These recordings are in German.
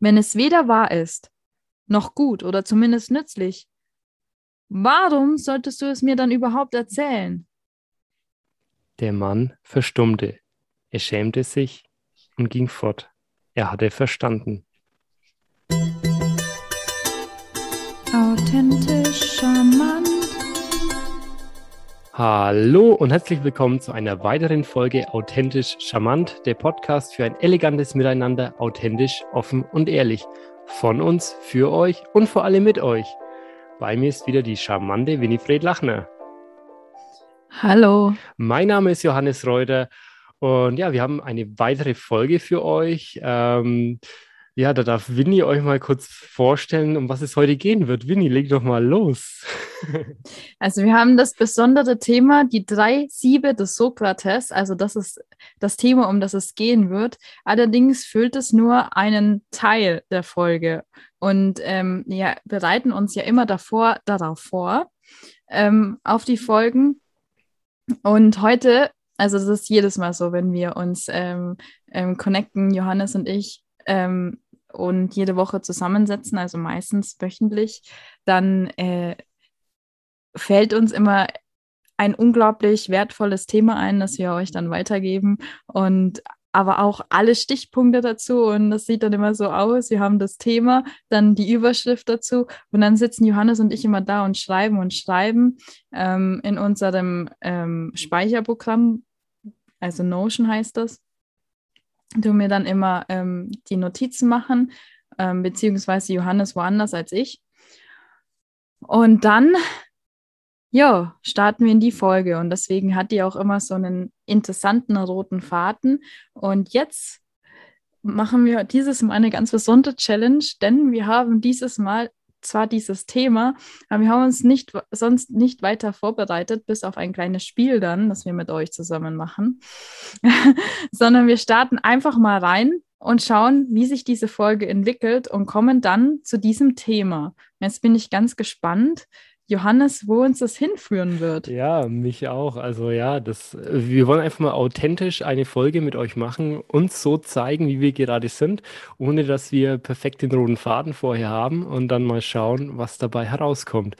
wenn es weder wahr ist, noch gut oder zumindest nützlich, warum solltest du es mir dann überhaupt erzählen? Der Mann verstummte. Er schämte sich und ging fort. Er hatte verstanden. Authentisch charmant. Hallo und herzlich willkommen zu einer weiteren Folge Authentisch Charmant, der Podcast für ein elegantes Miteinander, authentisch, offen und ehrlich. Von uns, für euch und vor allem mit euch. Bei mir ist wieder die charmante Winifred Lachner. Hallo. Mein Name ist Johannes Reuter und ja, wir haben eine weitere Folge für euch. Ähm, ja, da darf Winnie euch mal kurz vorstellen, um was es heute gehen wird. Winnie, leg doch mal los. Also wir haben das besondere Thema, die drei Siebe des Sokrates. Also das ist das Thema, um das es gehen wird. Allerdings füllt es nur einen Teil der Folge. Und ähm, ja, bereiten uns ja immer davor, darauf vor, ähm, auf die Folgen. Und heute, also das ist jedes Mal so, wenn wir uns ähm, ähm connecten, Johannes und ich, ähm, und jede Woche zusammensetzen, also meistens wöchentlich, dann äh, fällt uns immer ein unglaublich wertvolles Thema ein, das wir euch dann weitergeben. Und aber auch alle Stichpunkte dazu. Und das sieht dann immer so aus. Wir haben das Thema, dann die Überschrift dazu. Und dann sitzen Johannes und ich immer da und schreiben und schreiben ähm, in unserem ähm, Speicherprogramm, also Notion heißt das du mir dann immer ähm, die Notizen machen, ähm, beziehungsweise Johannes woanders als ich. Und dann, ja, starten wir in die Folge. Und deswegen hat die auch immer so einen interessanten roten Faden. Und jetzt machen wir dieses Mal eine ganz besondere Challenge, denn wir haben dieses Mal zwar dieses Thema, aber wir haben uns nicht sonst nicht weiter vorbereitet, bis auf ein kleines Spiel dann, das wir mit euch zusammen machen, sondern wir starten einfach mal rein und schauen, wie sich diese Folge entwickelt und kommen dann zu diesem Thema. Jetzt bin ich ganz gespannt, Johannes, wo uns das hinführen wird. Ja, mich auch. Also ja, das, wir wollen einfach mal authentisch eine Folge mit euch machen, uns so zeigen, wie wir gerade sind, ohne dass wir perfekt den roten Faden vorher haben und dann mal schauen, was dabei herauskommt.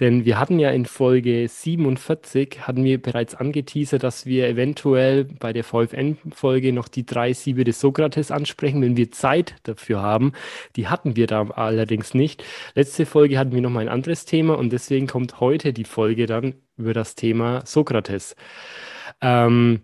Denn wir hatten ja in Folge 47, hatten wir bereits angeteasert, dass wir eventuell bei der VFN-Folge noch die drei Siebe des Sokrates ansprechen, wenn wir Zeit dafür haben. Die hatten wir da allerdings nicht. Letzte Folge hatten wir noch mal ein anderes Thema und deswegen deswegen kommt heute die Folge dann über das Thema Sokrates. Ähm,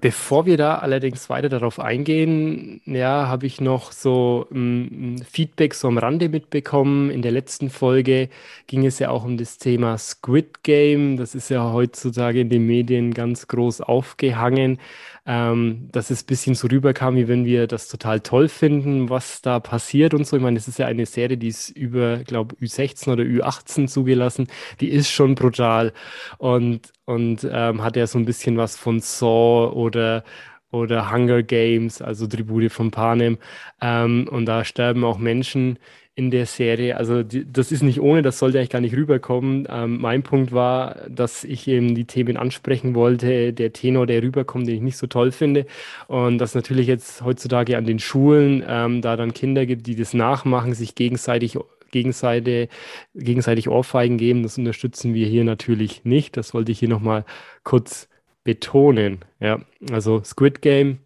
Bevor wir da allerdings weiter darauf eingehen, ja, habe ich noch so ein mm, Feedback so am Rande mitbekommen. In der letzten Folge ging es ja auch um das Thema Squid Game. Das ist ja heutzutage in den Medien ganz groß aufgehangen ähm, dass es ein bisschen so rüberkam, wie wenn wir das total toll finden, was da passiert und so. Ich meine, es ist ja eine Serie, die ist über, glaube Ü16 oder Ü18 zugelassen. Die ist schon brutal und, und ähm, hat ja so ein bisschen was von Saw oder oder Hunger Games, also Tribute von Panem. Ähm, und da sterben auch Menschen in der Serie. Also die, das ist nicht ohne, das sollte eigentlich gar nicht rüberkommen. Ähm, mein Punkt war, dass ich eben die Themen ansprechen wollte, der Tenor, der rüberkommt, den ich nicht so toll finde. Und dass natürlich jetzt heutzutage an den Schulen ähm, da dann Kinder gibt, die das nachmachen, sich gegenseitig gegenseitig, gegenseitig Ohrfeigen geben. Das unterstützen wir hier natürlich nicht. Das wollte ich hier nochmal kurz betonen. Ja, also Squid Game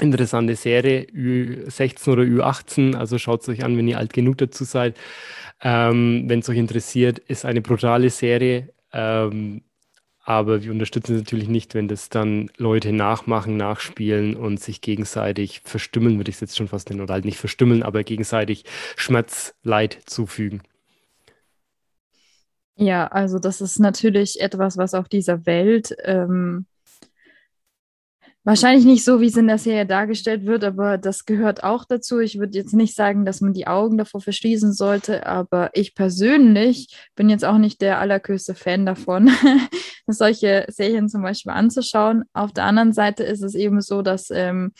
interessante Serie, Ü16 oder Ü18, also schaut es euch an, wenn ihr alt genug dazu seid. Ähm, wenn es euch interessiert, ist eine brutale Serie, ähm, aber wir unterstützen es natürlich nicht, wenn das dann Leute nachmachen, nachspielen und sich gegenseitig verstümmeln, würde ich es jetzt schon fast nennen, oder halt nicht verstümmeln, aber gegenseitig Schmerz, Leid zufügen. Ja, also das ist natürlich etwas, was auf dieser Welt ähm, Wahrscheinlich nicht so, wie es in der Serie dargestellt wird, aber das gehört auch dazu. Ich würde jetzt nicht sagen, dass man die Augen davor verschließen sollte, aber ich persönlich bin jetzt auch nicht der allergrößte Fan davon, solche Serien zum Beispiel anzuschauen. Auf der anderen Seite ist es eben so, dass ähm,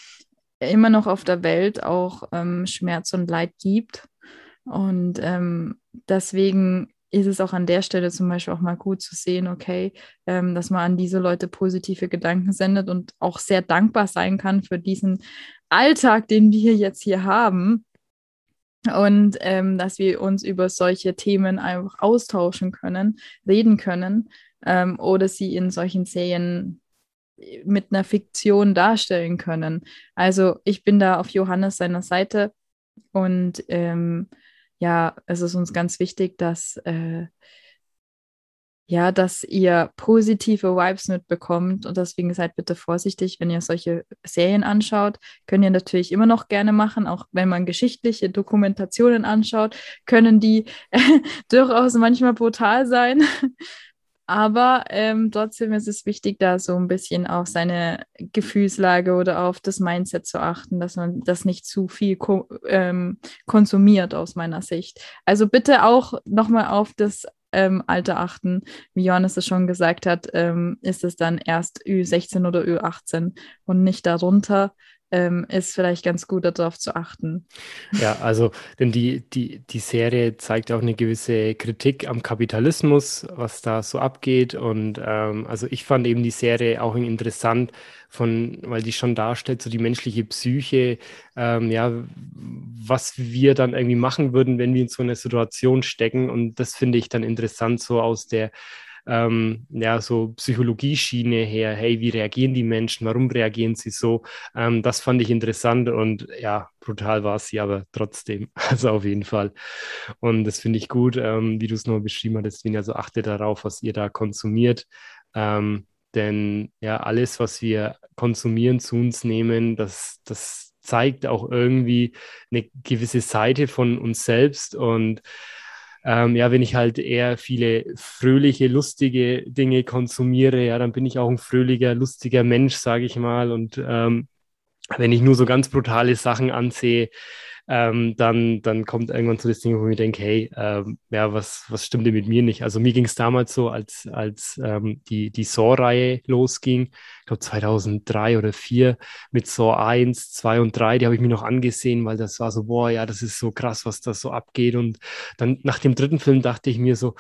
immer noch auf der Welt auch ähm, Schmerz und Leid gibt. Und ähm, deswegen ist es auch an der Stelle zum Beispiel auch mal gut zu sehen, okay, ähm, dass man an diese Leute positive Gedanken sendet und auch sehr dankbar sein kann für diesen Alltag, den wir jetzt hier haben. und ähm, dass wir uns über solche Themen einfach austauschen können, reden können ähm, oder sie in solchen Serien mit einer Fiktion darstellen können. Also ich bin da auf Johannes seiner Seite und ähm, ja, es ist uns ganz wichtig, dass äh, ja, dass ihr positive Vibes mitbekommt und deswegen seid bitte vorsichtig, wenn ihr solche Serien anschaut. Könnt ihr natürlich immer noch gerne machen, auch wenn man geschichtliche Dokumentationen anschaut, können die durchaus manchmal brutal sein. Aber ähm, trotzdem ist es wichtig, da so ein bisschen auf seine Gefühlslage oder auf das Mindset zu achten, dass man das nicht zu viel ko ähm, konsumiert aus meiner Sicht. Also bitte auch nochmal auf das ähm, Alter achten. Wie Johannes es schon gesagt hat, ähm, ist es dann erst Ü16 oder Ü18 und nicht darunter ähm, ist vielleicht ganz gut darauf zu achten. Ja, also, denn die, die, die Serie zeigt auch eine gewisse Kritik am Kapitalismus, was da so abgeht. Und ähm, also ich fand eben die Serie auch interessant, von, weil die schon darstellt, so die menschliche Psyche, ähm, ja, was wir dann irgendwie machen würden, wenn wir in so einer Situation stecken. Und das finde ich dann interessant, so aus der ähm, ja, so Psychologieschiene her, hey, wie reagieren die Menschen, warum reagieren sie so? Ähm, das fand ich interessant und ja, brutal war sie, aber trotzdem, also auf jeden Fall. Und das finde ich gut, ähm, wie du es nochmal beschrieben hattest, Deswegen also achte darauf, was ihr da konsumiert. Ähm, denn ja, alles, was wir konsumieren, zu uns nehmen, das, das zeigt auch irgendwie eine gewisse Seite von uns selbst und ähm, ja, wenn ich halt eher viele fröhliche, lustige Dinge konsumiere, ja, dann bin ich auch ein fröhlicher, lustiger Mensch, sage ich mal. Und ähm, wenn ich nur so ganz brutale Sachen ansehe, ähm, dann, dann kommt irgendwann so das Ding, wo ich mir denke, hey, ähm, ja, was, was stimmt denn mit mir nicht? Also mir ging es damals so, als, als ähm, die, die Saw-Reihe losging, ich glaube 2003 oder 2004 mit Saw 1, 2 und 3, die habe ich mir noch angesehen, weil das war so, boah, ja, das ist so krass, was da so abgeht. Und dann nach dem dritten Film dachte ich mir so,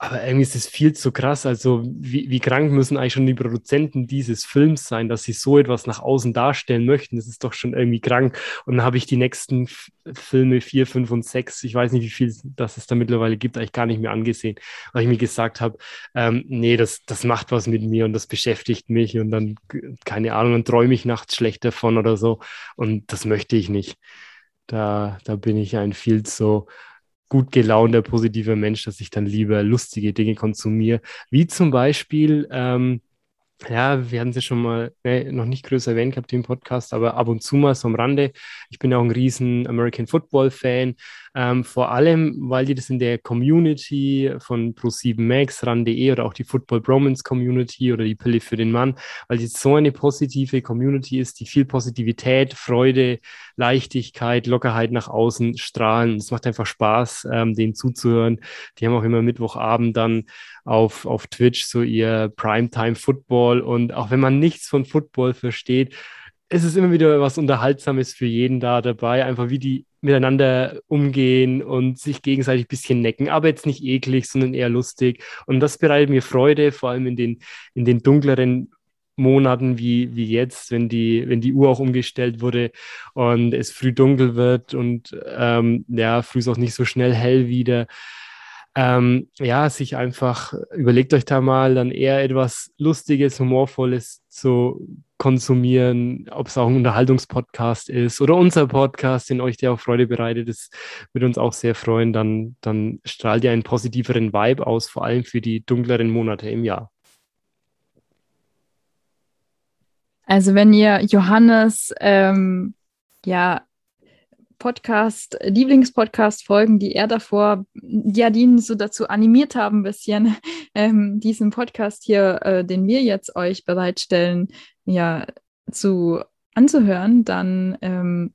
aber irgendwie ist es viel zu krass. Also, wie, wie krank müssen eigentlich schon die Produzenten dieses Films sein, dass sie so etwas nach außen darstellen möchten? Das ist doch schon irgendwie krank. Und dann habe ich die nächsten Filme vier, fünf und sechs, ich weiß nicht, wie viel das es da mittlerweile gibt, eigentlich gar nicht mehr angesehen, weil ich mir gesagt habe, ähm, nee, das, das macht was mit mir und das beschäftigt mich und dann, keine Ahnung, dann träume ich nachts schlecht davon oder so. Und das möchte ich nicht. Da, da bin ich ein viel zu gut gelaunter, positiver Mensch, dass ich dann lieber lustige Dinge konsumiere, wie zum Beispiel, ähm, ja, wir hatten es ja schon mal ne, noch nicht größer erwähnt gehabt im Podcast, aber ab und zu mal so am Rande. Ich bin auch ein riesen American Football Fan, ähm, vor allem, weil die das in der Community von Pro7 Max, RAN.de oder auch die Football Bromance Community oder die Pille für den Mann, weil die so eine positive Community ist, die viel Positivität, Freude, Leichtigkeit, Lockerheit nach außen strahlen. Es macht einfach Spaß, ähm, denen zuzuhören. Die haben auch immer Mittwochabend dann auf, auf Twitch so ihr Primetime Football und auch wenn man nichts von Football versteht, es ist immer wieder was Unterhaltsames für jeden da dabei, einfach wie die miteinander umgehen und sich gegenseitig ein bisschen necken, aber jetzt nicht eklig, sondern eher lustig. Und das bereitet mir Freude, vor allem in den, in den dunkleren Monaten wie, wie jetzt, wenn die, wenn die Uhr auch umgestellt wurde und es früh dunkel wird und ähm, ja, früh ist auch nicht so schnell hell wieder. Ähm, ja, sich einfach, überlegt euch da mal dann eher etwas Lustiges, Humorvolles zu konsumieren, ob es auch ein Unterhaltungspodcast ist oder unser Podcast, den euch der auch Freude bereitet. Das würde uns auch sehr freuen. Dann, dann strahlt ihr einen positiveren Vibe aus, vor allem für die dunkleren Monate im Jahr. Also wenn ihr Johannes ähm, ja Podcast, Lieblingspodcast-Folgen, die er davor, ja, die ihn so dazu animiert haben, ein bisschen ähm, diesen Podcast hier, äh, den wir jetzt euch bereitstellen, ja, zu anzuhören, dann ähm,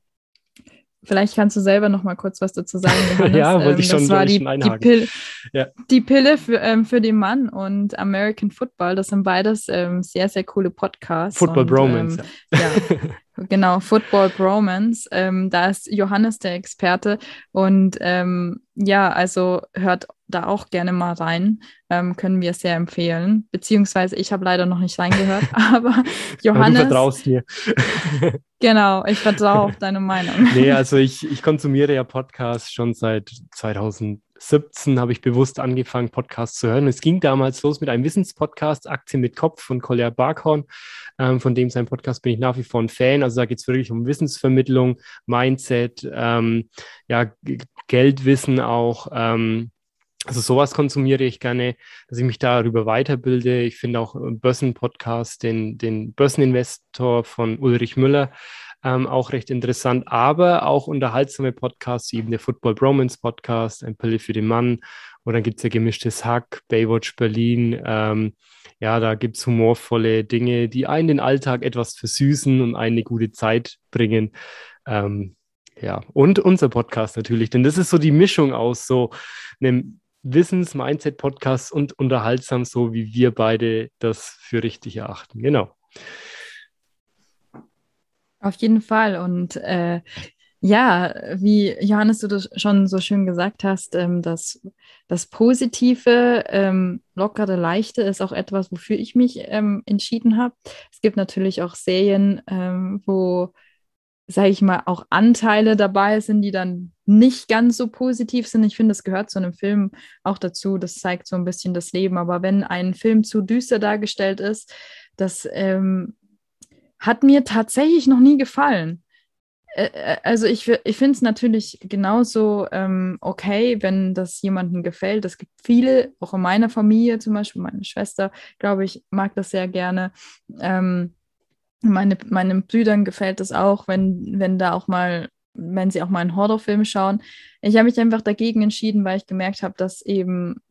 Vielleicht kannst du selber noch mal kurz was dazu sagen. Johannes. ja, wollte ich ähm, schon, das war die, die, Pille, ja. die Pille für, ähm, für den Mann und American Football. Das sind beides ähm, sehr, sehr coole Podcasts. Football und, Bromance. Ähm, ja. Genau, Football Bromance. Ähm, da ist Johannes der Experte. Und ähm, ja, also hört da auch gerne mal rein. Ähm, können wir sehr empfehlen. Beziehungsweise ich habe leider noch nicht reingehört, aber Johannes. Du vertraust mir. Genau, ich vertraue auf deine Meinung. nee, also ich, ich konsumiere ja Podcasts schon seit 2017, habe ich bewusst angefangen, Podcasts zu hören. Es ging damals los mit einem Wissenspodcast, Aktien mit Kopf von Collier Barkhorn. Ähm, von dem sein Podcast bin ich nach wie vor ein Fan. Also da geht es wirklich um Wissensvermittlung, Mindset, ähm, ja, Geldwissen auch. Ähm, also sowas konsumiere ich gerne, dass ich mich darüber weiterbilde. Ich finde auch Börsen-Podcast, den, den Börseninvestor von Ulrich Müller, ähm, auch recht interessant, aber auch unterhaltsame Podcasts, eben der Football Bromance Podcast, ein Pille für den Mann, oder dann gibt es ja gemischtes Hack, Baywatch Berlin. Ähm, ja, da gibt es humorvolle Dinge, die einen den Alltag etwas versüßen und eine gute Zeit bringen. Ähm, ja, und unser Podcast natürlich, denn das ist so die Mischung aus so einem Wissens-Mindset-Podcast und unterhaltsam, so wie wir beide das für richtig erachten. Genau. Auf jeden Fall. Und äh, ja, wie Johannes, du das schon so schön gesagt hast, ähm, dass das Positive, ähm, lockere, leichte ist auch etwas, wofür ich mich ähm, entschieden habe. Es gibt natürlich auch Serien, ähm, wo sage ich mal, auch Anteile dabei sind, die dann nicht ganz so positiv sind. Ich finde, das gehört zu einem Film auch dazu. Das zeigt so ein bisschen das Leben. Aber wenn ein Film zu düster dargestellt ist, das ähm, hat mir tatsächlich noch nie gefallen. Äh, also ich, ich finde es natürlich genauso ähm, okay, wenn das jemandem gefällt. Es gibt viele, auch in meiner Familie zum Beispiel, meine Schwester, glaube ich, mag das sehr gerne. Ähm, meine, meinen Brüdern gefällt es auch, wenn, wenn da auch mal, wenn sie auch mal einen Horrorfilm schauen. Ich habe mich einfach dagegen entschieden, weil ich gemerkt habe, dass eben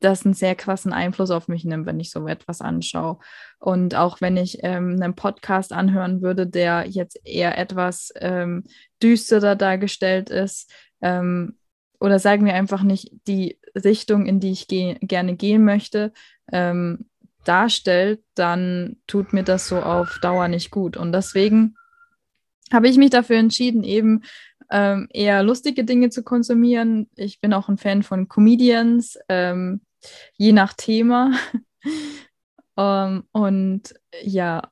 das einen sehr krassen Einfluss auf mich nimmt, wenn ich so etwas anschaue. Und auch wenn ich ähm, einen Podcast anhören würde, der jetzt eher etwas ähm, düsterer dargestellt ist, ähm, oder sagen wir einfach nicht die Richtung, in die ich ge gerne gehen möchte, ähm, darstellt, dann tut mir das so auf Dauer nicht gut. Und deswegen habe ich mich dafür entschieden, eben ähm, eher lustige Dinge zu konsumieren. Ich bin auch ein Fan von Comedians, ähm, je nach Thema. um, ähm, und ja,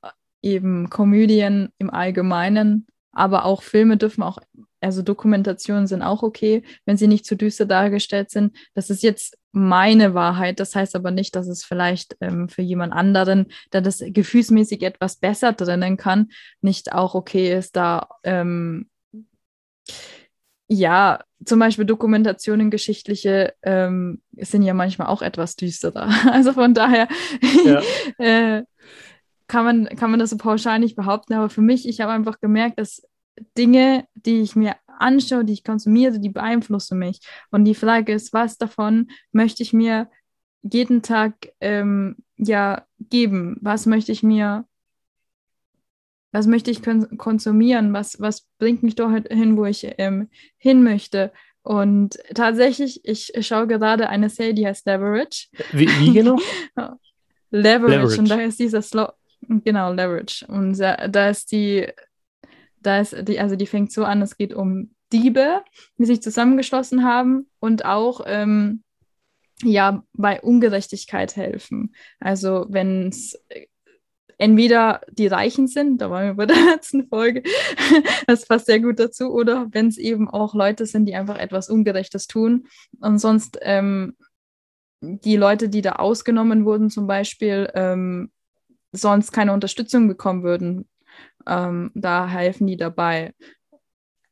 eben Komödien im Allgemeinen, aber auch Filme dürfen auch also Dokumentationen sind auch okay, wenn sie nicht zu düster dargestellt sind. Das ist jetzt meine Wahrheit. Das heißt aber nicht, dass es vielleicht ähm, für jemand anderen, der das gefühlsmäßig etwas besser drinnen kann, nicht auch okay ist, da ähm, ja, zum Beispiel Dokumentationen, geschichtliche ähm, sind ja manchmal auch etwas düsterer. Also von daher ja. äh, kann, man, kann man das so pauschal nicht behaupten. Aber für mich, ich habe einfach gemerkt, dass Dinge, die ich mir anschaue, die ich konsumiere, die beeinflussen mich. Und die Frage ist, was davon möchte ich mir jeden Tag ähm, ja geben? Was möchte ich mir, was möchte ich konsumieren? Was, was bringt mich dorthin, wo ich ähm, hin möchte? Und tatsächlich, ich schaue gerade eine Serie, die heißt Leverage. Wie, wie genau? Leverage. Leverage. Und da ist dieser Slow, genau, Leverage. Und da, da ist die da ist die, also die fängt so an, es geht um Diebe, die sich zusammengeschlossen haben und auch ähm, ja bei Ungerechtigkeit helfen. Also wenn es entweder die Reichen sind, da waren wir bei der letzten Folge, das passt sehr gut dazu, oder wenn es eben auch Leute sind, die einfach etwas Ungerechtes tun und sonst ähm, die Leute, die da ausgenommen wurden, zum Beispiel, ähm, sonst keine Unterstützung bekommen würden ähm, da helfen die dabei.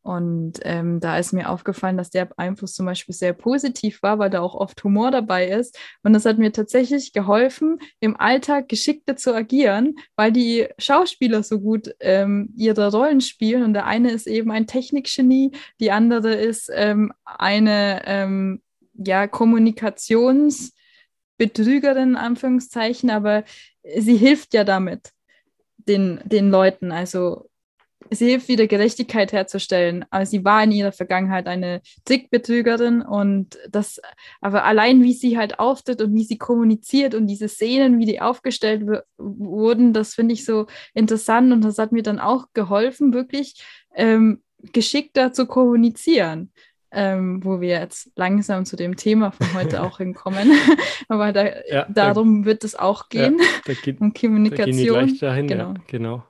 Und ähm, da ist mir aufgefallen, dass der Einfluss zum Beispiel sehr positiv war, weil da auch oft Humor dabei ist. Und das hat mir tatsächlich geholfen, im Alltag geschickter zu agieren, weil die Schauspieler so gut ähm, ihre Rollen spielen. Und der eine ist eben ein Technikgenie, die andere ist ähm, eine ähm, ja, Kommunikationsbetrügerin, in Anführungszeichen, aber sie hilft ja damit den, den Leuten. Also sie hilft wieder Gerechtigkeit herzustellen. Aber sie war in ihrer Vergangenheit eine Trickbetrügerin und das, aber allein wie sie halt auftritt und wie sie kommuniziert und diese Szenen, wie die aufgestellt wurden, das finde ich so interessant und das hat mir dann auch geholfen, wirklich ähm, geschickter zu kommunizieren ähm, wo wir jetzt langsam zu dem Thema von heute auch hinkommen. Aber da, ja, darum da, wird es auch gehen, ja, da geht, um Kommunikation. Da gehen dahin, genau. Ja, genau.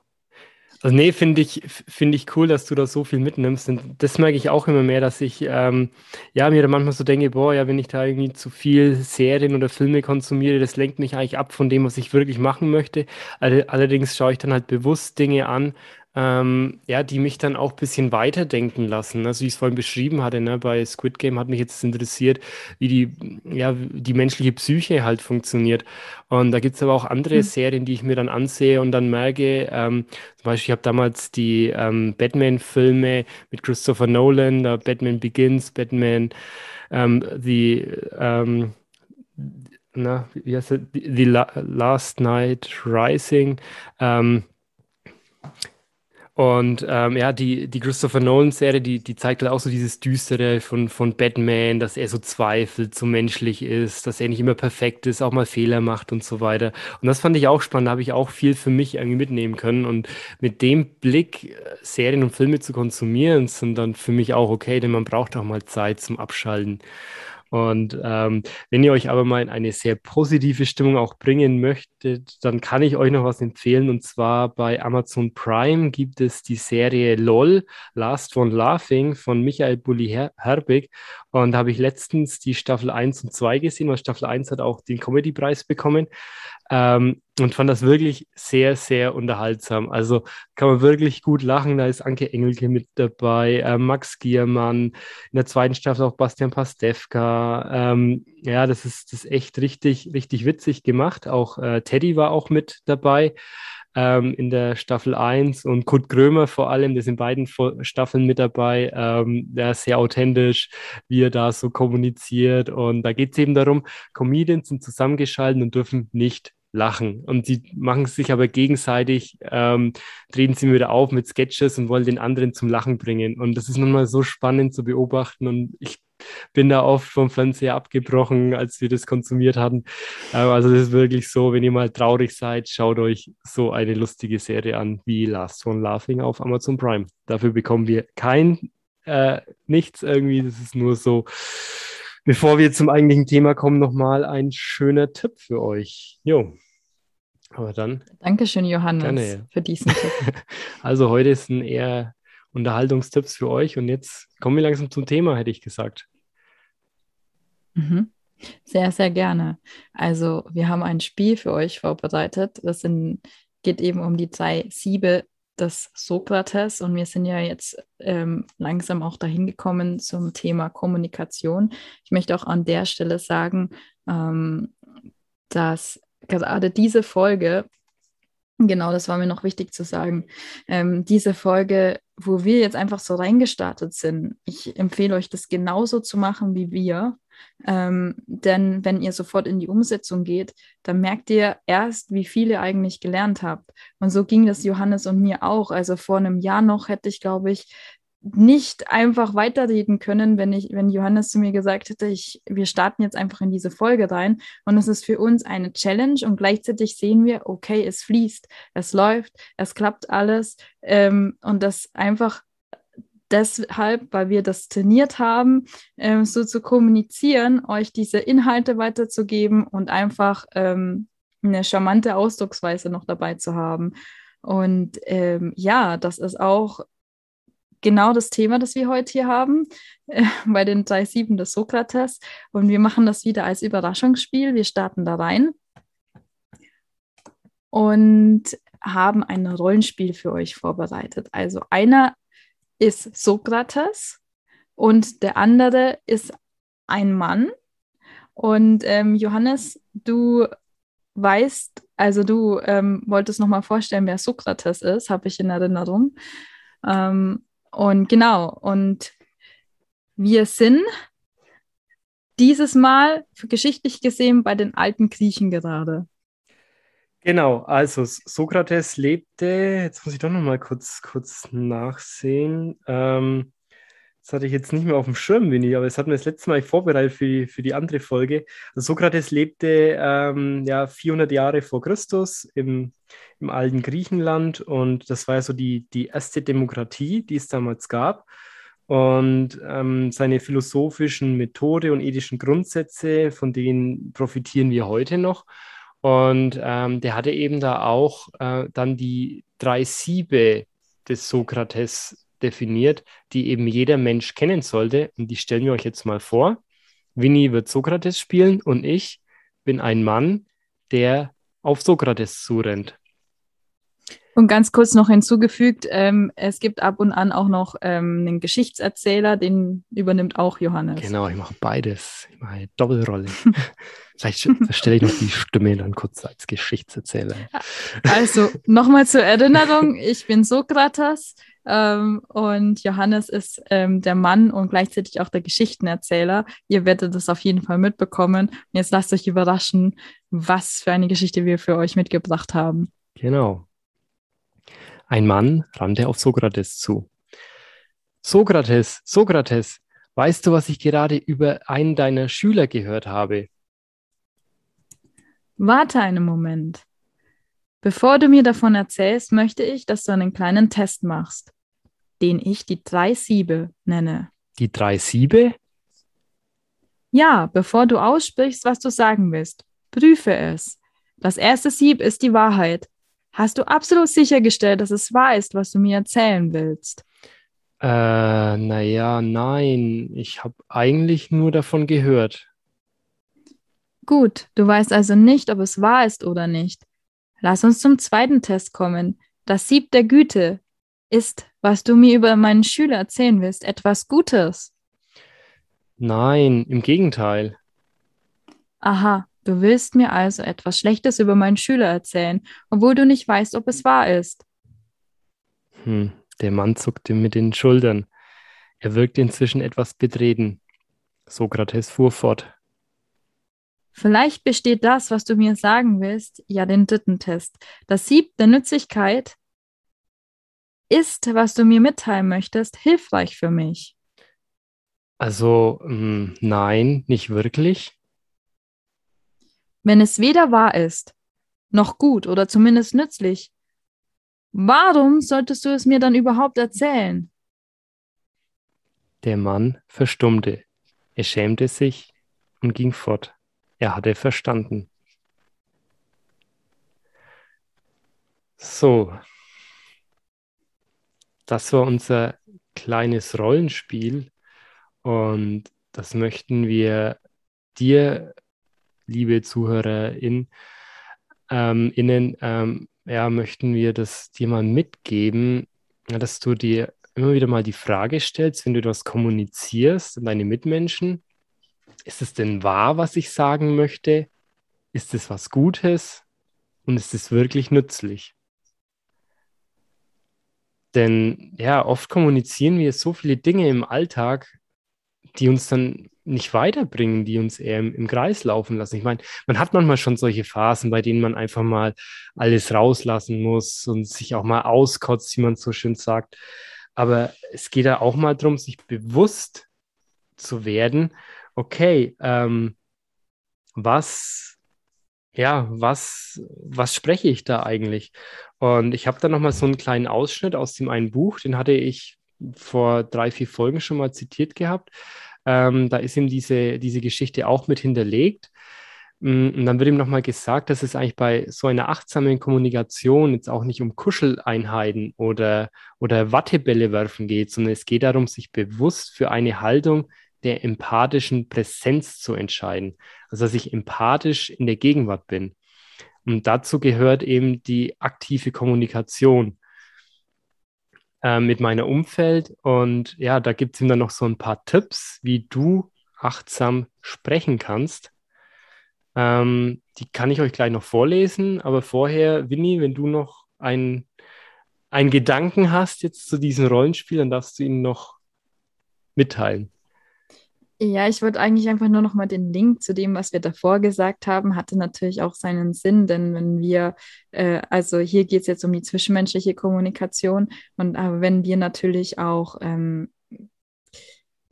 Also nee, finde ich, finde ich cool, dass du da so viel mitnimmst. Und das merke ich auch immer mehr, dass ich ähm, ja mir da manchmal so denke, boah, ja, wenn ich da irgendwie zu viel Serien oder Filme konsumiere, das lenkt mich eigentlich ab von dem, was ich wirklich machen möchte. Allerdings schaue ich dann halt bewusst Dinge an, ähm, ja, die mich dann auch ein bisschen weiterdenken lassen. Also wie ich es vorhin beschrieben hatte, ne, bei Squid Game hat mich jetzt interessiert, wie die, ja, die menschliche Psyche halt funktioniert. Und da gibt es aber auch andere mhm. Serien, die ich mir dann ansehe und dann merke, ähm, zum Beispiel, ich habe damals die ähm, Batman-Filme mit Christopher Nolan, da Batman Begins, Batman, ähm, The, ähm, na, wie heißt das? The Last Night Rising. Ähm, und ähm, ja, die, die Christopher Nolan-Serie, die, die zeigt halt auch so dieses Düstere von, von Batman, dass er so zweifelt, so menschlich ist, dass er nicht immer perfekt ist, auch mal Fehler macht und so weiter. Und das fand ich auch spannend, da habe ich auch viel für mich irgendwie mitnehmen können. Und mit dem Blick, äh, Serien und Filme zu konsumieren, sind dann für mich auch okay, denn man braucht auch mal Zeit zum Abschalten. Und ähm, wenn ihr euch aber mal in eine sehr positive Stimmung auch bringen möchtet, dann kann ich euch noch was empfehlen. Und zwar bei Amazon Prime gibt es die Serie LOL, Last One Laughing von Michael Bulli-Herbig. Und da habe ich letztens die Staffel 1 und 2 gesehen, weil Staffel 1 hat auch den Comedy-Preis bekommen. Ähm, und fand das wirklich sehr, sehr unterhaltsam. Also kann man wirklich gut lachen. Da ist Anke Engelke mit dabei, äh, Max Giermann, in der zweiten Staffel auch Bastian Pastewka. Ähm, ja, das ist, das ist echt richtig, richtig witzig gemacht. Auch äh, Teddy war auch mit dabei ähm, in der Staffel 1 und Kurt Krömer vor allem, der ist in beiden Staffeln mit dabei. Ähm, der ist sehr authentisch, wie er da so kommuniziert. Und da geht es eben darum, Comedians sind zusammengeschaltet und dürfen nicht lachen. Und sie machen sich aber gegenseitig, ähm, treten sie wieder auf mit Sketches und wollen den anderen zum Lachen bringen. Und das ist nochmal so spannend zu beobachten. Und ich bin da oft vom Fernseher abgebrochen, als wir das konsumiert hatten. Ähm, also das ist wirklich so, wenn ihr mal traurig seid, schaut euch so eine lustige Serie an wie Last One Laughing auf Amazon Prime. Dafür bekommen wir kein äh, nichts irgendwie. Das ist nur so Bevor wir zum eigentlichen Thema kommen, nochmal ein schöner Tipp für euch. Jo. Aber dann. Dankeschön, Johannes, gerne. für diesen Tipp. also heute sind eher Unterhaltungstipps für euch und jetzt kommen wir langsam zum Thema, hätte ich gesagt. Mhm. Sehr, sehr gerne. Also wir haben ein Spiel für euch vorbereitet. Das sind, geht eben um die drei Siebe des Sokrates und wir sind ja jetzt ähm, langsam auch dahin gekommen zum Thema Kommunikation. Ich möchte auch an der Stelle sagen, ähm, dass gerade diese Folge, genau das war mir noch wichtig zu sagen, ähm, diese Folge, wo wir jetzt einfach so reingestartet sind, ich empfehle euch das genauso zu machen wie wir. Ähm, denn wenn ihr sofort in die Umsetzung geht, dann merkt ihr erst, wie viel ihr eigentlich gelernt habt. Und so ging das Johannes und mir auch. Also vor einem Jahr noch hätte ich, glaube ich, nicht einfach weiterreden können, wenn ich, wenn Johannes zu mir gesagt hätte, ich, wir starten jetzt einfach in diese Folge rein. Und es ist für uns eine Challenge und gleichzeitig sehen wir, okay, es fließt, es läuft, es klappt alles. Ähm, und das einfach deshalb, weil wir das trainiert haben, ähm, so zu kommunizieren, euch diese Inhalte weiterzugeben und einfach ähm, eine charmante Ausdrucksweise noch dabei zu haben. Und ähm, ja, das ist auch genau das Thema, das wir heute hier haben, äh, bei den 3.7 des Sokrates. Und wir machen das wieder als Überraschungsspiel. Wir starten da rein und haben ein Rollenspiel für euch vorbereitet. Also einer ist Sokrates und der andere ist ein Mann. Und ähm, Johannes, du weißt, also du ähm, wolltest noch mal vorstellen, wer Sokrates ist, habe ich in Erinnerung. Ähm, und genau, und wir sind dieses Mal geschichtlich gesehen bei den alten Griechen gerade. Genau, also Sokrates lebte, jetzt muss ich doch noch mal kurz, kurz nachsehen. Ähm, das hatte ich jetzt nicht mehr auf dem Schirm, Winnie, aber das hatten wir das letzte Mal vorbereitet für die, für die andere Folge. Also Sokrates lebte ähm, ja 400 Jahre vor Christus im, im alten Griechenland und das war ja so die, die erste Demokratie, die es damals gab. Und ähm, seine philosophischen Methode und ethischen Grundsätze, von denen profitieren wir heute noch. Und ähm, der hatte eben da auch äh, dann die drei Siebe des Sokrates definiert, die eben jeder Mensch kennen sollte. Und die stellen wir euch jetzt mal vor. Winnie wird Sokrates spielen und ich bin ein Mann, der auf Sokrates zurennt. Und ganz kurz noch hinzugefügt, ähm, es gibt ab und an auch noch ähm, einen Geschichtserzähler, den übernimmt auch Johannes. Genau, ich mache beides. Ich mache eine Doppelrolle. Vielleicht verstelle ich noch die Stimme dann kurz als Geschichtserzähler. Also nochmal zur Erinnerung, ich bin Sokrates ähm, und Johannes ist ähm, der Mann und gleichzeitig auch der Geschichtenerzähler. Ihr werdet das auf jeden Fall mitbekommen. Und jetzt lasst euch überraschen, was für eine Geschichte wir für euch mitgebracht haben. Genau. Ein Mann rannte auf Sokrates zu. Sokrates, Sokrates, weißt du, was ich gerade über einen deiner Schüler gehört habe? Warte einen Moment. Bevor du mir davon erzählst, möchte ich, dass du einen kleinen Test machst, den ich die drei Siebe nenne. Die drei Siebe? Ja, bevor du aussprichst, was du sagen willst, prüfe es. Das erste Sieb ist die Wahrheit. Hast du absolut sichergestellt, dass es wahr ist, was du mir erzählen willst? Äh, naja, nein. Ich habe eigentlich nur davon gehört. Gut, du weißt also nicht, ob es wahr ist oder nicht. Lass uns zum zweiten Test kommen. Das Sieb der Güte. Ist, was du mir über meinen Schüler erzählen willst, etwas Gutes? Nein, im Gegenteil. Aha, Du willst mir also etwas Schlechtes über meinen Schüler erzählen, obwohl du nicht weißt, ob es wahr ist. Hm, der Mann zuckte mit den Schultern. Er wirkte inzwischen etwas betreten. Sokrates fuhr fort. Vielleicht besteht das, was du mir sagen willst, ja den dritten Test. Das Sieb der Nützlichkeit ist, was du mir mitteilen möchtest, hilfreich für mich. Also hm, nein, nicht wirklich wenn es weder wahr ist, noch gut oder zumindest nützlich, warum solltest du es mir dann überhaupt erzählen? Der Mann verstummte. Er schämte sich und ging fort. Er hatte verstanden. So, das war unser kleines Rollenspiel und das möchten wir dir liebe ZuhörerInnen, ähm, innen, ähm, ja, möchten wir das dir mal mitgeben, dass du dir immer wieder mal die Frage stellst, wenn du das kommunizierst an deine Mitmenschen, ist es denn wahr, was ich sagen möchte? Ist es was Gutes? Und ist es wirklich nützlich? Denn ja, oft kommunizieren wir so viele Dinge im Alltag, die uns dann nicht weiterbringen, die uns eher im, im, Kreis laufen lassen. Ich meine, man hat manchmal schon solche Phasen, bei denen man einfach mal alles rauslassen muss und sich auch mal auskotzt, wie man so schön sagt. Aber es geht da auch mal darum, sich bewusst zu werden, okay, ähm, was, ja, was, was spreche ich da eigentlich? Und ich habe da nochmal so einen kleinen Ausschnitt aus dem einen Buch, den hatte ich vor drei, vier Folgen schon mal zitiert gehabt. Ähm, da ist ihm diese, diese Geschichte auch mit hinterlegt. Mm, und dann wird ihm nochmal gesagt, dass es eigentlich bei so einer achtsamen Kommunikation jetzt auch nicht um Kuscheleinheiten oder, oder Wattebälle werfen geht, sondern es geht darum, sich bewusst für eine Haltung der empathischen Präsenz zu entscheiden. Also, dass ich empathisch in der Gegenwart bin. Und dazu gehört eben die aktive Kommunikation äh, mit meiner Umfeld. Und ja, da gibt es ihm dann noch so ein paar Tipps, wie du achtsam sprechen kannst. Ähm, die kann ich euch gleich noch vorlesen, aber vorher, Winnie, wenn du noch einen, Gedanken hast jetzt zu diesem Rollenspiel, dann darfst du ihn noch mitteilen. Ja, ich wollte eigentlich einfach nur noch mal den Link zu dem, was wir davor gesagt haben, hatte natürlich auch seinen Sinn, denn wenn wir, äh, also hier geht es jetzt um die zwischenmenschliche Kommunikation und aber wenn wir natürlich auch ähm,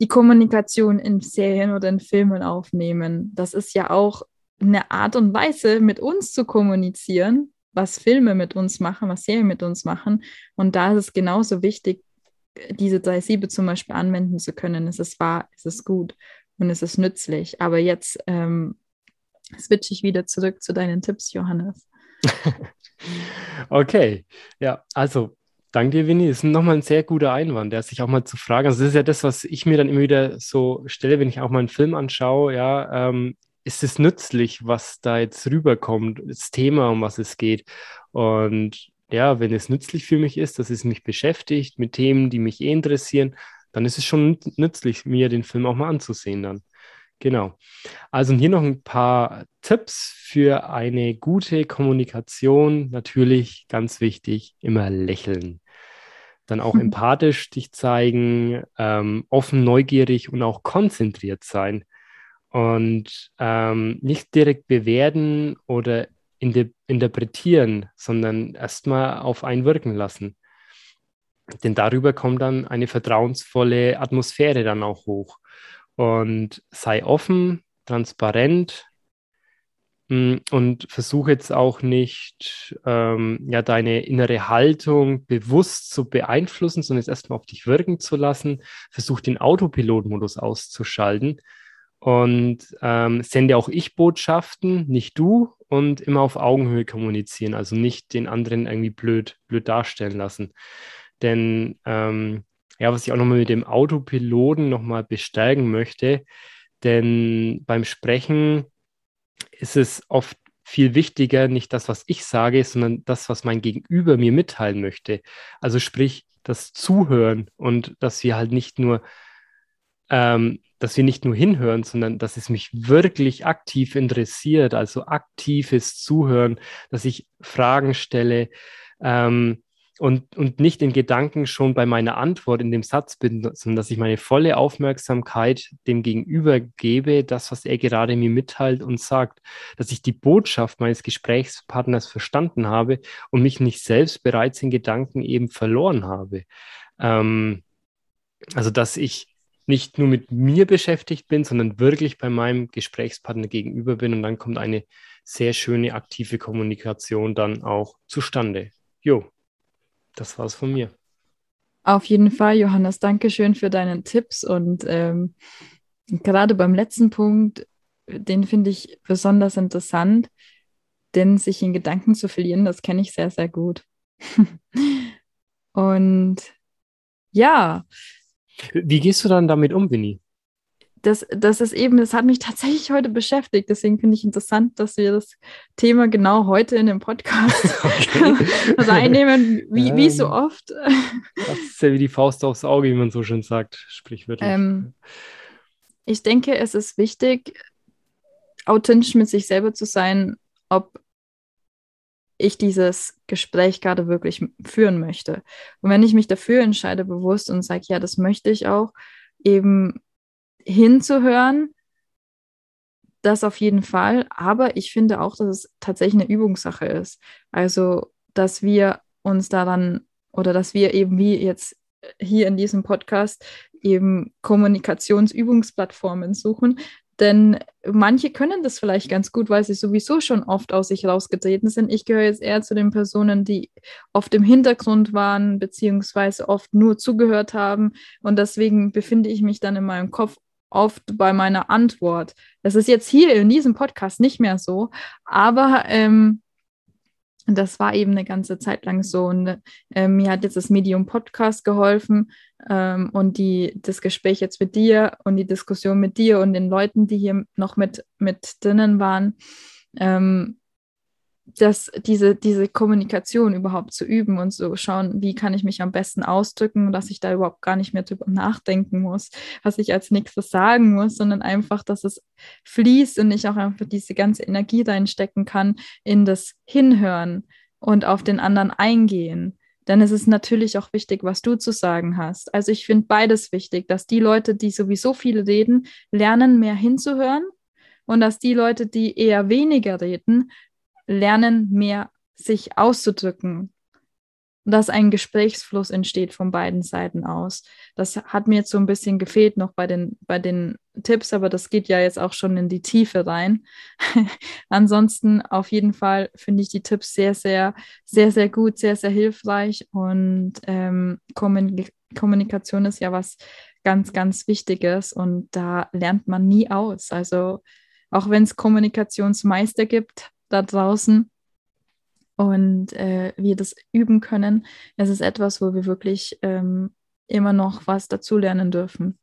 die Kommunikation in Serien oder in Filmen aufnehmen, das ist ja auch eine Art und Weise, mit uns zu kommunizieren, was Filme mit uns machen, was Serien mit uns machen. Und da ist es genauso wichtig, diese drei Siebe zum Beispiel anwenden zu können. Es ist wahr, es ist gut und es ist nützlich. Aber jetzt ähm, switche ich wieder zurück zu deinen Tipps, Johannes. okay, ja, also Danke dir, Winnie. Das ist nochmal ein sehr guter Einwand, der sich auch mal zu fragen. Also, das ist ja das, was ich mir dann immer wieder so stelle, wenn ich auch mal einen Film anschaue. Ja, ähm, ist es nützlich, was da jetzt rüberkommt, das Thema, um was es geht? Und ja, wenn es nützlich für mich ist, dass es mich beschäftigt mit Themen, die mich eh interessieren, dann ist es schon nützlich, mir den Film auch mal anzusehen dann. Genau. Also hier noch ein paar Tipps für eine gute Kommunikation. Natürlich ganz wichtig, immer lächeln. Dann auch mhm. empathisch dich zeigen, ähm, offen, neugierig und auch konzentriert sein. Und ähm, nicht direkt bewerten oder interpretieren, sondern erstmal auf einen wirken lassen. Denn darüber kommt dann eine vertrauensvolle Atmosphäre dann auch hoch und sei offen, transparent mm, und versuche jetzt auch nicht, ähm, ja, deine innere Haltung bewusst zu beeinflussen, sondern es erstmal auf dich wirken zu lassen. Versuch den Autopilotmodus auszuschalten und ähm, sende auch ich Botschaften, nicht du, und immer auf Augenhöhe kommunizieren, also nicht den anderen irgendwie blöd, blöd darstellen lassen. Denn ähm, ja, was ich auch nochmal mit dem Autopiloten nochmal bestärken möchte, denn beim Sprechen ist es oft viel wichtiger, nicht das, was ich sage, sondern das, was mein Gegenüber mir mitteilen möchte. Also sprich, das Zuhören und dass wir halt nicht nur, ähm, dass wir nicht nur hinhören, sondern dass es mich wirklich aktiv interessiert, also aktives Zuhören, dass ich Fragen stelle, ähm, und, und nicht in Gedanken schon bei meiner Antwort in dem Satz bin, sondern dass ich meine volle Aufmerksamkeit dem Gegenüber gebe, das, was er gerade mir mitteilt und sagt, dass ich die Botschaft meines Gesprächspartners verstanden habe und mich nicht selbst bereits in Gedanken eben verloren habe. Ähm, also, dass ich nicht nur mit mir beschäftigt bin, sondern wirklich bei meinem Gesprächspartner gegenüber bin und dann kommt eine sehr schöne aktive Kommunikation dann auch zustande. Jo das war's von mir. Auf jeden Fall, Johannes, danke schön für deine Tipps und ähm, gerade beim letzten Punkt, den finde ich besonders interessant, denn sich in Gedanken zu verlieren, das kenne ich sehr, sehr gut. und ja. Wie gehst du dann damit um, Winnie? das, das ist eben, das hat mich tatsächlich heute beschäftigt. Deswegen finde ich interessant, dass wir das Thema genau heute in dem Podcast okay. reinnehmen, wie, ähm, wie so oft. Das ist ja wie die Faust aufs Auge, wie man so schön sagt, sprichwörtlich. Ähm, ich denke, es ist wichtig, authentisch mit sich selber zu sein, ob ich dieses Gespräch gerade wirklich führen möchte. Und wenn ich mich dafür entscheide, bewusst und sage, ja, das möchte ich auch, eben hinzuhören, das auf jeden Fall. Aber ich finde auch, dass es tatsächlich eine Übungssache ist. Also, dass wir uns daran oder dass wir eben wie jetzt hier in diesem Podcast eben Kommunikationsübungsplattformen suchen, denn manche können das vielleicht ganz gut, weil sie sowieso schon oft aus sich rausgetreten sind. Ich gehöre jetzt eher zu den Personen, die oft im Hintergrund waren, beziehungsweise oft nur zugehört haben. Und deswegen befinde ich mich dann in meinem Kopf oft bei meiner Antwort. Das ist jetzt hier in diesem Podcast nicht mehr so, aber ähm, das war eben eine ganze Zeit lang so. Und äh, mir hat jetzt das Medium Podcast geholfen ähm, und die, das Gespräch jetzt mit dir und die Diskussion mit dir und den Leuten, die hier noch mit, mit drinnen waren. Ähm, das, diese, diese Kommunikation überhaupt zu üben und so schauen, wie kann ich mich am besten ausdrücken, dass ich da überhaupt gar nicht mehr drüber nachdenken muss, was ich als nächstes sagen muss, sondern einfach, dass es fließt und ich auch einfach diese ganze Energie reinstecken kann in das Hinhören und auf den anderen eingehen. Denn es ist natürlich auch wichtig, was du zu sagen hast. Also ich finde beides wichtig, dass die Leute, die sowieso viel reden, lernen, mehr hinzuhören und dass die Leute, die eher weniger reden, lernen, mehr sich auszudrücken. Dass ein Gesprächsfluss entsteht von beiden Seiten aus. Das hat mir jetzt so ein bisschen gefehlt noch bei den, bei den Tipps, aber das geht ja jetzt auch schon in die Tiefe rein. Ansonsten auf jeden Fall finde ich die Tipps sehr, sehr, sehr, sehr gut, sehr, sehr hilfreich und ähm, Kommunikation ist ja was ganz, ganz Wichtiges und da lernt man nie aus. Also auch wenn es Kommunikationsmeister gibt, da draußen. und äh, wir das üben können. Es ist etwas, wo wir wirklich ähm, immer noch was dazulernen dürfen.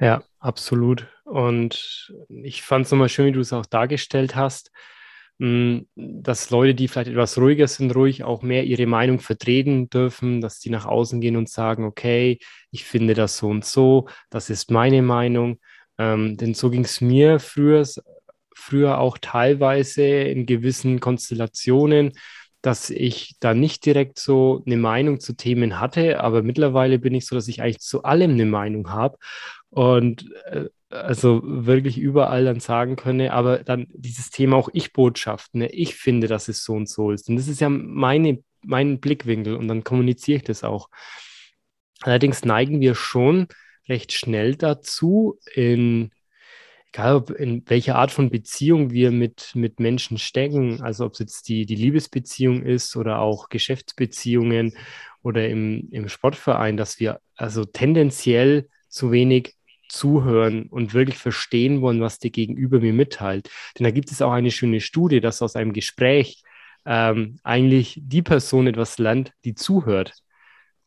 Ja, absolut. Und ich fand es nochmal schön, wie du es auch dargestellt hast, hm, dass Leute, die vielleicht etwas ruhiger sind, ruhig auch mehr ihre Meinung vertreten dürfen, dass die nach außen gehen und sagen, okay, ich finde das so und so, das ist meine Meinung. Ähm, denn so ging es mir früher, früher auch teilweise in gewissen Konstellationen, dass ich da nicht direkt so eine Meinung zu Themen hatte, aber mittlerweile bin ich so, dass ich eigentlich zu allem eine Meinung habe und äh, also wirklich überall dann sagen könne, aber dann dieses Thema auch Ich-Botschaften, ne? ich finde, dass es so und so ist. Und das ist ja meine, mein Blickwinkel und dann kommuniziere ich das auch. Allerdings neigen wir schon recht schnell dazu, in egal ob in welcher Art von Beziehung wir mit, mit Menschen stecken, also ob es jetzt die, die Liebesbeziehung ist oder auch Geschäftsbeziehungen oder im, im Sportverein, dass wir also tendenziell zu wenig zuhören und wirklich verstehen wollen, was der Gegenüber mir mitteilt. Denn da gibt es auch eine schöne Studie, dass aus einem Gespräch ähm, eigentlich die Person etwas lernt, die zuhört.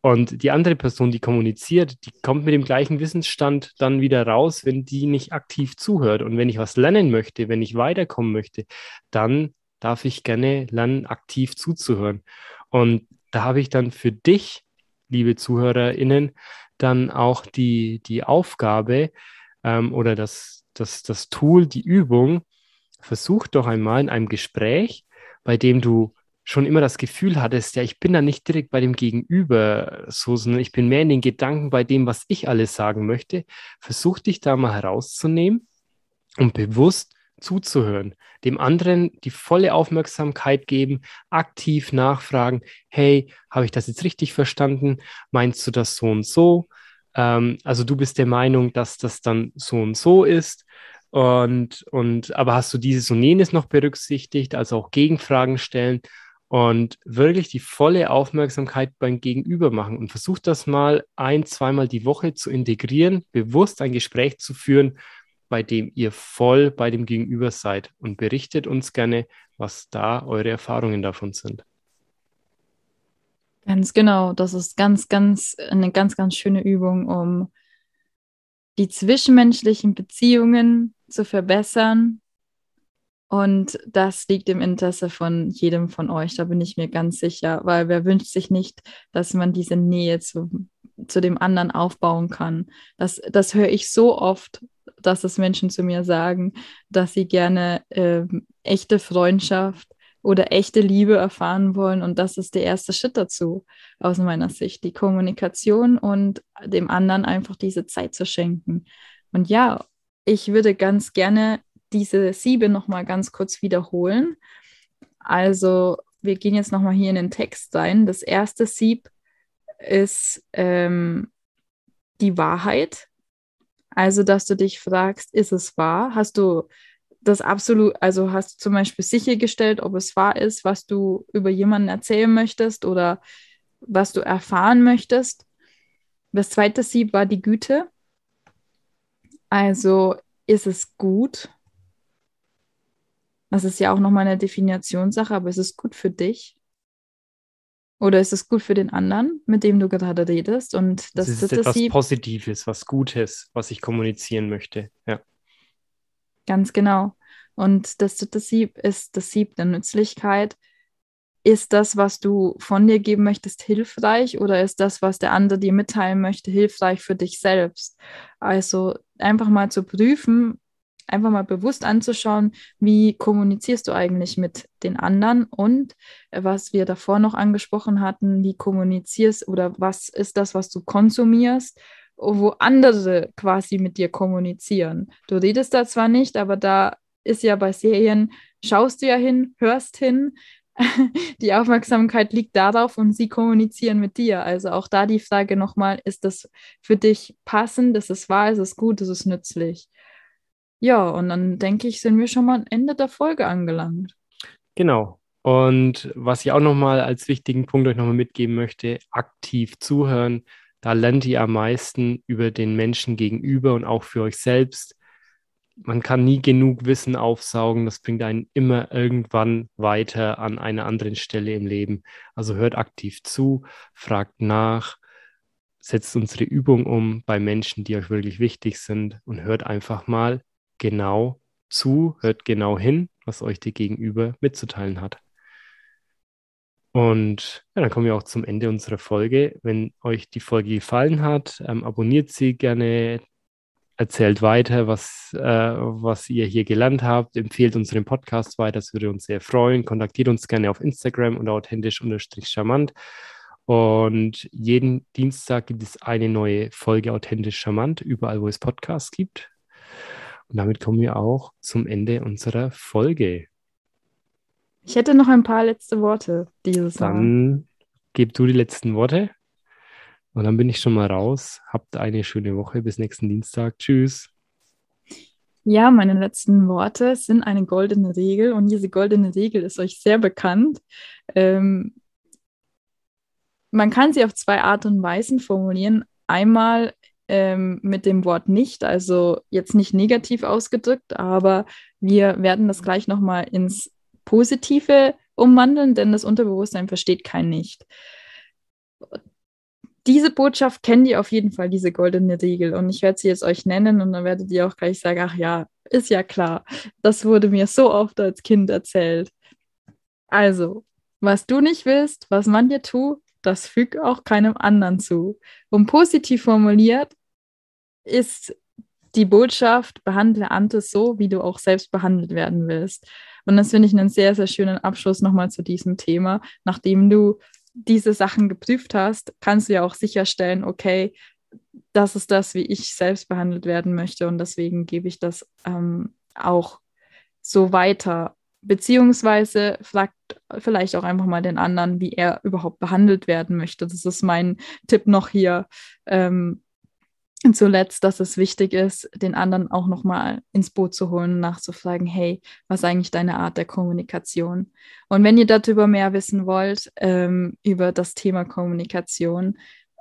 Und die andere Person, die kommuniziert, die kommt mit dem gleichen Wissensstand dann wieder raus, wenn die nicht aktiv zuhört. Und wenn ich was lernen möchte, wenn ich weiterkommen möchte, dann darf ich gerne lernen, aktiv zuzuhören. Und da habe ich dann für dich, liebe ZuhörerInnen, dann auch die, die Aufgabe ähm, oder das, das, das Tool, die Übung, versuch doch einmal in einem Gespräch, bei dem du schon immer das Gefühl hattest, ja, ich bin da nicht direkt bei dem Gegenüber so, sondern ich bin mehr in den Gedanken bei dem, was ich alles sagen möchte, versuch dich da mal herauszunehmen und bewusst zuzuhören, dem anderen die volle Aufmerksamkeit geben, aktiv nachfragen, hey, habe ich das jetzt richtig verstanden? Meinst du das so und so? Ähm, also du bist der Meinung, dass das dann so und so ist. Und, und aber hast du dieses und jenes noch berücksichtigt, also auch Gegenfragen stellen und wirklich die volle Aufmerksamkeit beim Gegenüber machen und versucht das mal ein, zweimal die Woche zu integrieren, bewusst ein Gespräch zu führen, bei dem ihr voll bei dem Gegenüber seid und berichtet uns gerne, was da eure Erfahrungen davon sind. Ganz genau, das ist ganz, ganz eine ganz, ganz schöne Übung, um die zwischenmenschlichen Beziehungen zu verbessern und das liegt im Interesse von jedem von euch, da bin ich mir ganz sicher, weil wer wünscht sich nicht, dass man diese Nähe zu, zu dem anderen aufbauen kann. Das, das höre ich so oft, dass es Menschen zu mir sagen, dass sie gerne äh, echte Freundschaft oder echte Liebe erfahren wollen. Und das ist der erste Schritt dazu, aus meiner Sicht, die Kommunikation und dem anderen einfach diese Zeit zu schenken. Und ja, ich würde ganz gerne diese Siebe nochmal ganz kurz wiederholen. Also wir gehen jetzt nochmal hier in den Text rein. Das erste Sieb ist ähm, die Wahrheit. Also, dass du dich fragst, ist es wahr? Hast du das absolut, also hast du zum Beispiel sichergestellt, ob es wahr ist, was du über jemanden erzählen möchtest oder was du erfahren möchtest? Das zweite Sieb war die Güte. Also, ist es gut? Das ist ja auch nochmal eine Definitionssache, aber ist es gut für dich? Oder ist es gut für den anderen, mit dem du gerade redest? Und das, das ist etwas Sieb, Positives, was Gutes, was ich kommunizieren möchte. Ja. Ganz genau. Und das dritte Sieb ist das Sieb der Nützlichkeit. Ist das, was du von dir geben möchtest, hilfreich oder ist das, was der andere dir mitteilen möchte, hilfreich für dich selbst? Also einfach mal zu prüfen, einfach mal bewusst anzuschauen, wie kommunizierst du eigentlich mit den anderen und äh, was wir davor noch angesprochen hatten, wie kommunizierst oder was ist das, was du konsumierst, wo andere quasi mit dir kommunizieren. Du redest da zwar nicht, aber da ist ja bei Serien, schaust du ja hin, hörst hin, die Aufmerksamkeit liegt darauf und sie kommunizieren mit dir. Also auch da die Frage nochmal, ist das für dich passend, ist es wahr, ist es gut, ist es nützlich? Ja, und dann denke ich, sind wir schon mal am Ende der Folge angelangt. Genau. Und was ich auch nochmal als wichtigen Punkt euch nochmal mitgeben möchte, aktiv zuhören. Da lernt ihr am meisten über den Menschen gegenüber und auch für euch selbst. man kann nie genug Wissen aufsaugen. Das bringt einen immer irgendwann weiter an einer anderen Stelle im Leben. Also hört aktiv zu, fragt nach, setzt unsere Übung um bei Menschen, die euch wirklich wichtig sind und hört einfach mal genau zu, hört genau hin, was euch der Gegenüber mitzuteilen hat. Und ja, dann kommen wir auch zum Ende unserer Folge. Wenn euch die Folge gefallen hat, ähm, abonniert sie gerne, erzählt weiter, was, äh, was ihr hier gelernt habt, empfehlt unseren Podcast weiter, das würde uns sehr freuen. Kontaktiert uns gerne auf Instagram und authentisch-charmant. Und jeden Dienstag gibt es eine neue Folge authentisch charmant, überall, wo es Podcasts gibt. Und damit kommen wir auch zum Ende unserer Folge. Ich hätte noch ein paar letzte Worte dieses Mal. Dann gib du die letzten Worte. Und dann bin ich schon mal raus. Habt eine schöne Woche. Bis nächsten Dienstag. Tschüss. Ja, meine letzten Worte sind eine goldene Regel und diese goldene Regel ist euch sehr bekannt. Ähm, man kann sie auf zwei Art und Weisen formulieren. Einmal ähm, mit dem Wort nicht, also jetzt nicht negativ ausgedrückt, aber wir werden das gleich nochmal ins Positive umwandeln, denn das Unterbewusstsein versteht kein Nicht. Diese Botschaft kennt ihr auf jeden Fall, diese goldene Regel. Und ich werde sie jetzt euch nennen und dann werdet ihr auch gleich sagen, ach ja, ist ja klar. Das wurde mir so oft als Kind erzählt. Also, was du nicht willst, was man dir tut, das fügt auch keinem anderen zu. Und positiv formuliert ist die Botschaft, behandle andere so, wie du auch selbst behandelt werden willst. Und das finde ich einen sehr, sehr schönen Abschluss nochmal zu diesem Thema. Nachdem du diese Sachen geprüft hast, kannst du ja auch sicherstellen, okay, das ist das, wie ich selbst behandelt werden möchte und deswegen gebe ich das ähm, auch so weiter. Beziehungsweise fragt vielleicht auch einfach mal den anderen, wie er überhaupt behandelt werden möchte. Das ist mein Tipp noch hier. Ähm, zuletzt, dass es wichtig ist, den anderen auch nochmal ins Boot zu holen, nachzufragen, hey, was ist eigentlich deine Art der Kommunikation? Und wenn ihr darüber mehr wissen wollt, ähm, über das Thema Kommunikation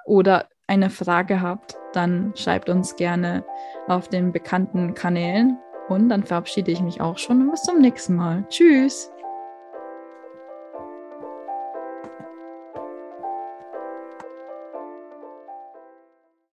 oder eine Frage habt, dann schreibt uns gerne auf den bekannten Kanälen. Und dann verabschiede ich mich auch schon und bis zum nächsten Mal. Tschüss!